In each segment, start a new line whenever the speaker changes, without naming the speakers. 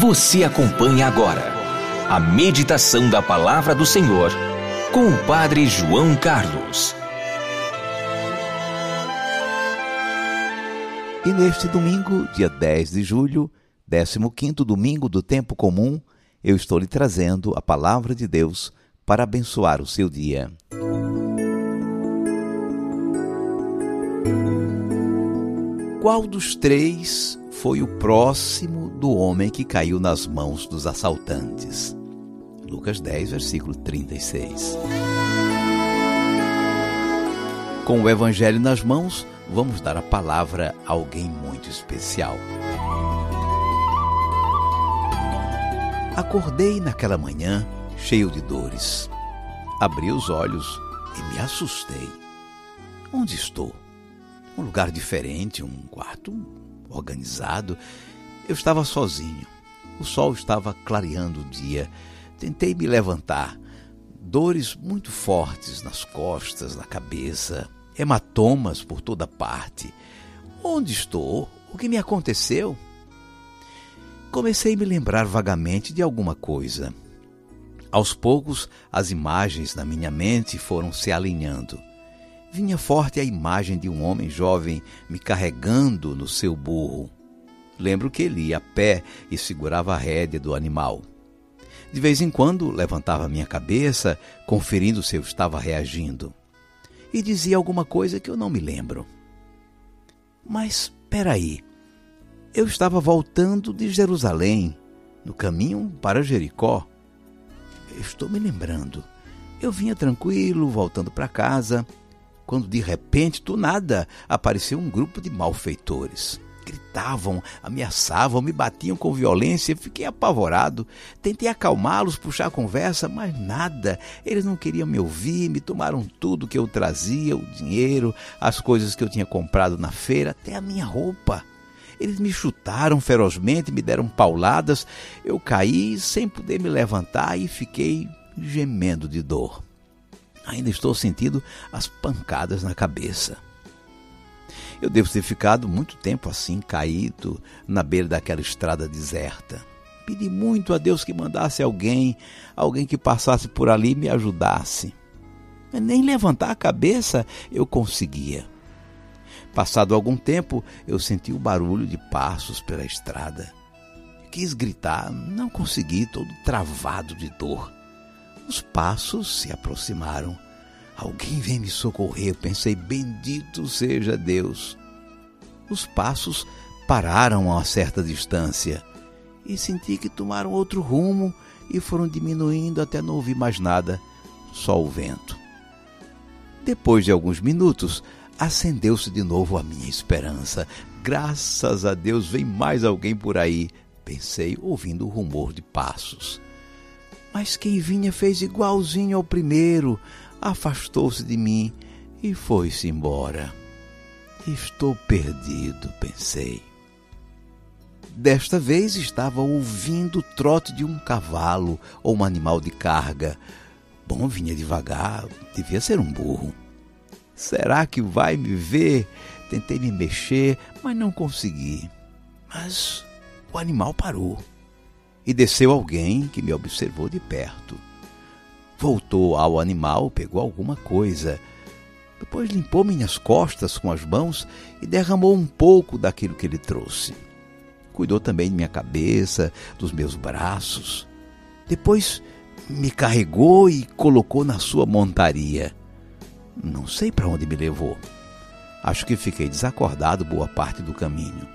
Você acompanha agora a meditação da Palavra do Senhor com o Padre João Carlos.
E neste domingo, dia 10 de julho, 15º domingo do tempo comum, eu estou lhe trazendo a palavra de Deus para abençoar o seu dia. Qual dos três foi o próximo do homem que caiu nas mãos dos assaltantes? Lucas 10, versículo 36. Com o Evangelho nas mãos, vamos dar a palavra a alguém muito especial. Acordei naquela manhã cheio de dores. Abri os olhos e me assustei. Onde estou? Um lugar diferente, um quarto organizado. Eu estava sozinho. O sol estava clareando o dia. Tentei me levantar. Dores muito fortes nas costas, na cabeça, hematomas por toda parte. Onde estou? O que me aconteceu? comecei a me lembrar vagamente de alguma coisa. Aos poucos, as imagens na minha mente foram se alinhando. Vinha forte a imagem de um homem jovem me carregando no seu burro. Lembro que ele ia a pé e segurava a rédea do animal. De vez em quando levantava minha cabeça, conferindo se eu estava reagindo. E dizia alguma coisa que eu não me lembro. Mas peraí, eu estava voltando de Jerusalém, no caminho para Jericó. estou me lembrando. Eu vinha tranquilo, voltando para casa, quando de repente, do nada, apareceu um grupo de malfeitores. Gritavam, ameaçavam, me batiam com violência. Fiquei apavorado. Tentei acalmá-los, puxar a conversa, mas nada. Eles não queriam me ouvir, me tomaram tudo que eu trazia: o dinheiro, as coisas que eu tinha comprado na feira, até a minha roupa. Eles me chutaram ferozmente, me deram pauladas. Eu caí sem poder me levantar e fiquei gemendo de dor. Ainda estou sentindo as pancadas na cabeça. Eu devo ter ficado muito tempo assim, caído, na beira daquela estrada deserta. Pedi muito a Deus que mandasse alguém, alguém que passasse por ali e me ajudasse. Mas nem levantar a cabeça eu conseguia. Passado algum tempo, eu senti o barulho de passos pela estrada. Quis gritar, não consegui, todo travado de dor. Os passos se aproximaram. Alguém vem me socorrer, pensei, bendito seja Deus. Os passos pararam a uma certa distância e senti que tomaram outro rumo e foram diminuindo até não ouvir mais nada, só o vento. Depois de alguns minutos, acendeu-se de novo a minha esperança. Graças a Deus vem mais alguém por aí, pensei, ouvindo o rumor de passos. Mas quem vinha fez igualzinho ao primeiro, afastou-se de mim e foi-se embora. Estou perdido, pensei. Desta vez estava ouvindo o trote de um cavalo ou um animal de carga. Bom, vinha devagar, devia ser um burro. Será que vai me ver? Tentei me mexer, mas não consegui. Mas o animal parou e desceu alguém que me observou de perto. Voltou ao animal, pegou alguma coisa. Depois limpou minhas costas com as mãos e derramou um pouco daquilo que ele trouxe. cuidou também de minha cabeça, dos meus braços. Depois me carregou e colocou na sua montaria. Não sei para onde me levou. Acho que fiquei desacordado boa parte do caminho.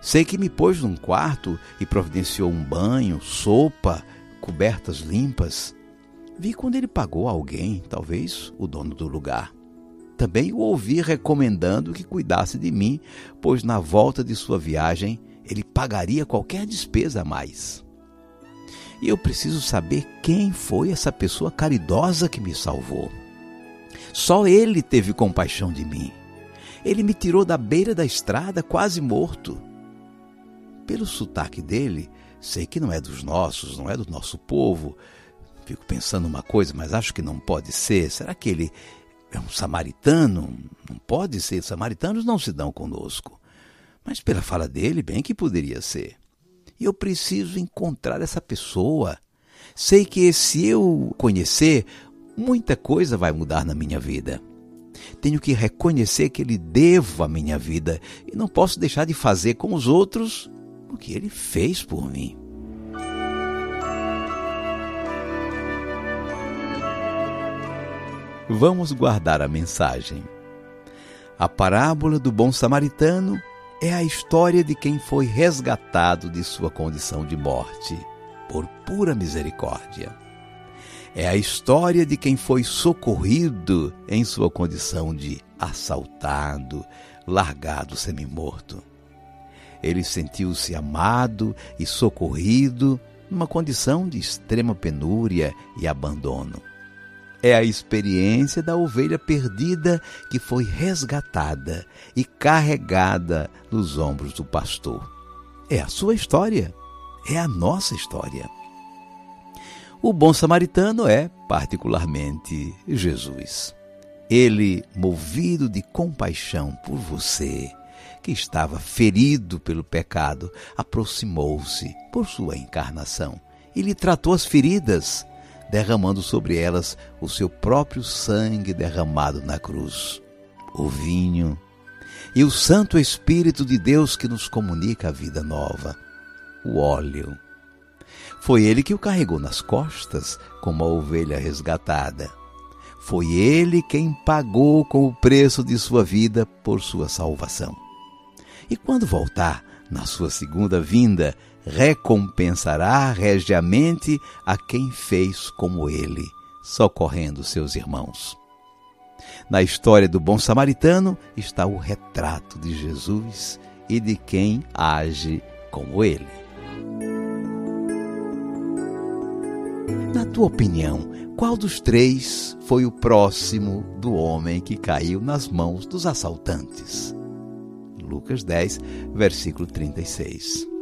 Sei que me pôs num quarto e providenciou um banho, sopa, cobertas limpas. Vi quando ele pagou a alguém, talvez o dono do lugar. Também o ouvi recomendando que cuidasse de mim, pois na volta de sua viagem ele pagaria qualquer despesa a mais. E eu preciso saber quem foi essa pessoa caridosa que me salvou. Só ele teve compaixão de mim. Ele me tirou da beira da estrada quase morto. Pelo sotaque dele, sei que não é dos nossos, não é do nosso povo. Fico pensando uma coisa, mas acho que não pode ser. Será que ele é um samaritano? Não pode ser. Samaritanos não se dão conosco. Mas pela fala dele, bem que poderia ser. E eu preciso encontrar essa pessoa. Sei que se eu conhecer, muita coisa vai mudar na minha vida. Tenho que reconhecer que ele devo a minha vida e não posso deixar de fazer com os outros o que ele fez por mim. Vamos guardar a mensagem. A parábola do bom samaritano é a história de quem foi resgatado de sua condição de morte por pura misericórdia. É a história de quem foi socorrido em sua condição de assaltado, largado semi-morto. Ele sentiu-se amado e socorrido numa condição de extrema penúria e abandono. É a experiência da ovelha perdida que foi resgatada e carregada nos ombros do pastor. É a sua história, é a nossa história. O bom samaritano é, particularmente, Jesus. Ele, movido de compaixão por você, que estava ferido pelo pecado, aproximou-se por sua encarnação e lhe tratou as feridas derramando sobre elas o seu próprio sangue derramado na cruz, o vinho e o Santo Espírito de Deus que nos comunica a vida nova, o óleo. Foi ele que o carregou nas costas como a ovelha resgatada. Foi ele quem pagou com o preço de sua vida por sua salvação. E quando voltar, na sua segunda vinda, recompensará regiamente a quem fez como ele, socorrendo seus irmãos. Na história do bom samaritano está o retrato de Jesus e de quem age como ele. Na tua opinião, qual dos três foi o próximo do homem que caiu nas mãos dos assaltantes? Lucas 10, versículo 36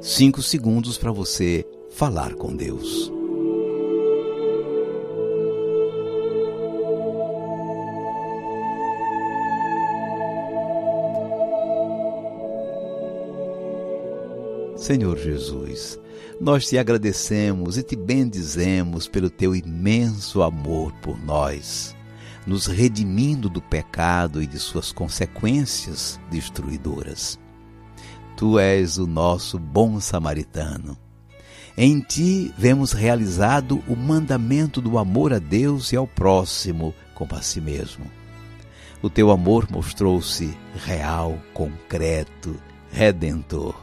cinco segundos para você falar com Deus. Senhor Jesus, nós te agradecemos e te bendizemos pelo teu imenso amor por nós, nos redimindo do pecado e de suas consequências destruidoras. Tu és o nosso bom samaritano. Em ti vemos realizado o mandamento do amor a Deus e ao próximo como a si mesmo. O teu amor mostrou-se real, concreto, redentor.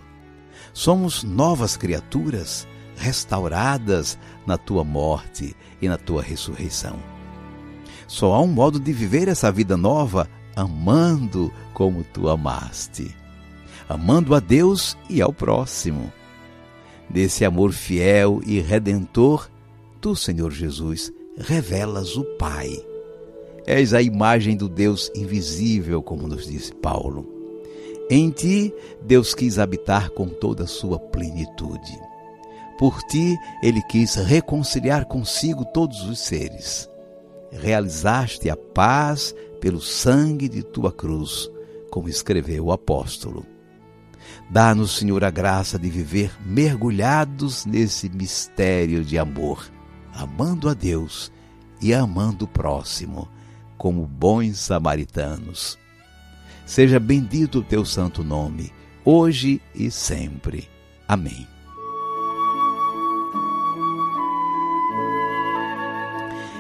Somos novas criaturas restauradas na tua morte e na tua ressurreição. Só há um modo de viver essa vida nova amando como tu amaste amando a Deus e ao próximo. Desse amor fiel e redentor, tu, Senhor Jesus, revelas o Pai. És a imagem do Deus invisível, como nos disse Paulo. Em ti, Deus quis habitar com toda a sua plenitude. Por ti, ele quis reconciliar consigo todos os seres. Realizaste a paz pelo sangue de tua cruz, como escreveu o apóstolo. Dá-nos, Senhor, a graça de viver mergulhados nesse mistério de amor, amando a Deus e amando o próximo, como bons samaritanos. Seja bendito o teu santo nome, hoje e sempre. Amém.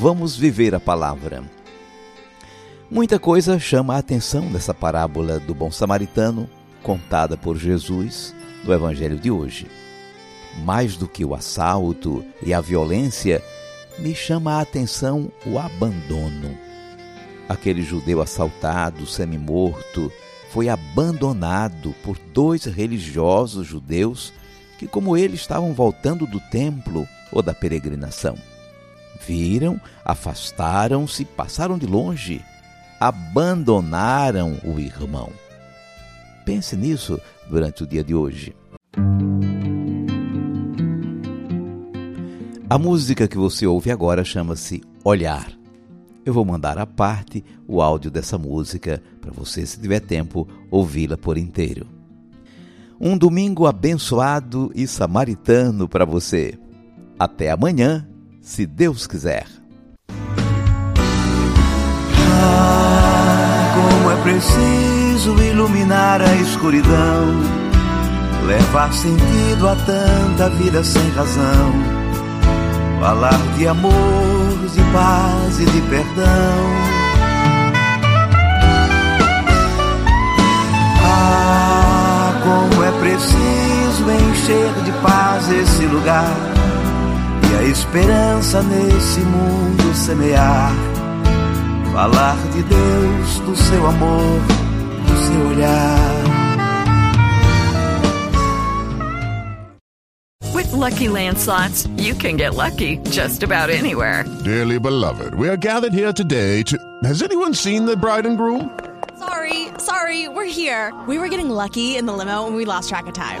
Vamos viver a palavra. Muita coisa chama a atenção nessa parábola do bom samaritano, contada por Jesus no Evangelho de hoje. Mais do que o assalto e a violência, me chama a atenção o abandono. Aquele judeu assaltado, semi-morto, foi abandonado por dois religiosos judeus que, como ele, estavam voltando do templo ou da peregrinação. Viram, afastaram-se, passaram de longe, abandonaram o irmão. Pense nisso durante o dia de hoje. A música que você ouve agora chama-se Olhar. Eu vou mandar à parte o áudio dessa música para você, se tiver tempo, ouvi-la por inteiro. Um domingo abençoado e samaritano para você. Até amanhã se Deus quiser.
Ah, como é preciso iluminar a escuridão, levar sentido a tanta vida sem razão, falar de amor, de paz e de perdão. Ah, como é preciso encher de paz esse lugar a esperança nesse mundo semear. Falar de Deus, do seu amor, do seu olhar.
With lucky landslots, you can get lucky just about anywhere.
Dearly beloved, we are gathered here today to. Has anyone seen the bride and groom?
Sorry, sorry, we're here. We were getting lucky in the limo and we lost track of time.